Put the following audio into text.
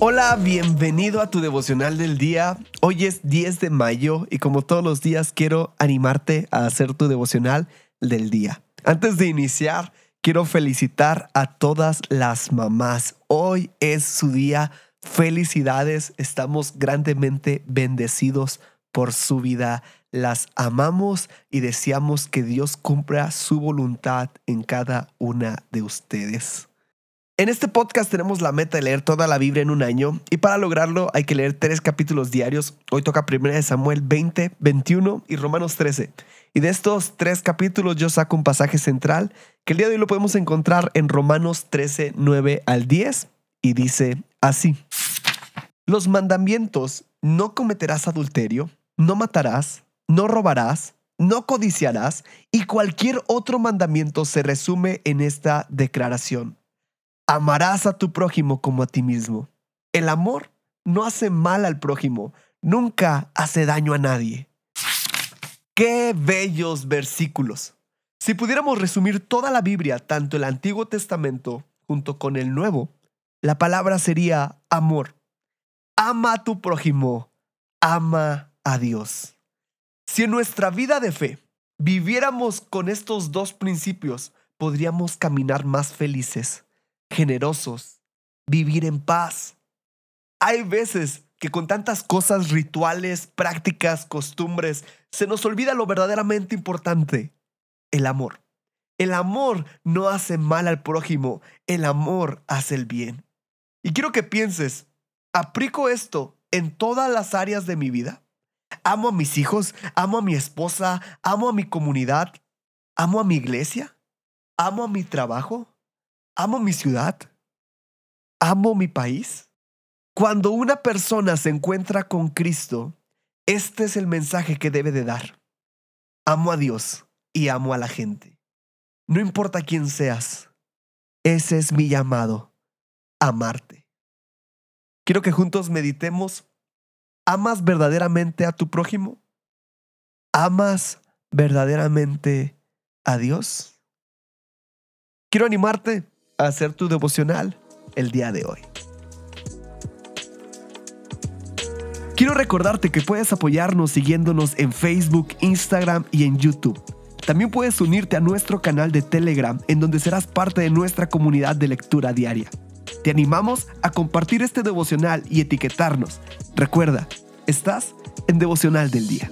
Hola, bienvenido a tu devocional del día. Hoy es 10 de mayo y como todos los días quiero animarte a hacer tu devocional del día. Antes de iniciar, quiero felicitar a todas las mamás. Hoy es su día. Felicidades, estamos grandemente bendecidos por su vida. Las amamos y deseamos que Dios cumpla su voluntad en cada una de ustedes. En este podcast tenemos la meta de leer toda la Biblia en un año y para lograrlo hay que leer tres capítulos diarios. Hoy toca 1 Samuel 20, 21 y Romanos 13. Y de estos tres capítulos yo saco un pasaje central que el día de hoy lo podemos encontrar en Romanos 13, 9 al 10 y dice así. Los mandamientos, no cometerás adulterio, no matarás, no robarás, no codiciarás y cualquier otro mandamiento se resume en esta declaración Amarás a tu prójimo como a ti mismo. El amor no hace mal al prójimo, nunca hace daño a nadie. Qué bellos versículos. Si pudiéramos resumir toda la Biblia, tanto el Antiguo Testamento junto con el Nuevo, la palabra sería amor. Ama a tu prójimo, ama a Dios. Si en nuestra vida de fe viviéramos con estos dos principios, podríamos caminar más felices generosos, vivir en paz. Hay veces que con tantas cosas rituales, prácticas, costumbres, se nos olvida lo verdaderamente importante, el amor. El amor no hace mal al prójimo, el amor hace el bien. Y quiero que pienses, ¿aplico esto en todas las áreas de mi vida? ¿Amo a mis hijos? ¿Amo a mi esposa? ¿Amo a mi comunidad? ¿Amo a mi iglesia? ¿Amo a mi trabajo? Amo mi ciudad, amo mi país. Cuando una persona se encuentra con Cristo, este es el mensaje que debe de dar. Amo a Dios y amo a la gente. No importa quién seas, ese es mi llamado, amarte. Quiero que juntos meditemos. ¿Amas verdaderamente a tu prójimo? ¿Amas verdaderamente a Dios? Quiero animarte hacer tu devocional el día de hoy. Quiero recordarte que puedes apoyarnos siguiéndonos en Facebook, Instagram y en YouTube. También puedes unirte a nuestro canal de Telegram en donde serás parte de nuestra comunidad de lectura diaria. Te animamos a compartir este devocional y etiquetarnos. Recuerda, estás en devocional del día.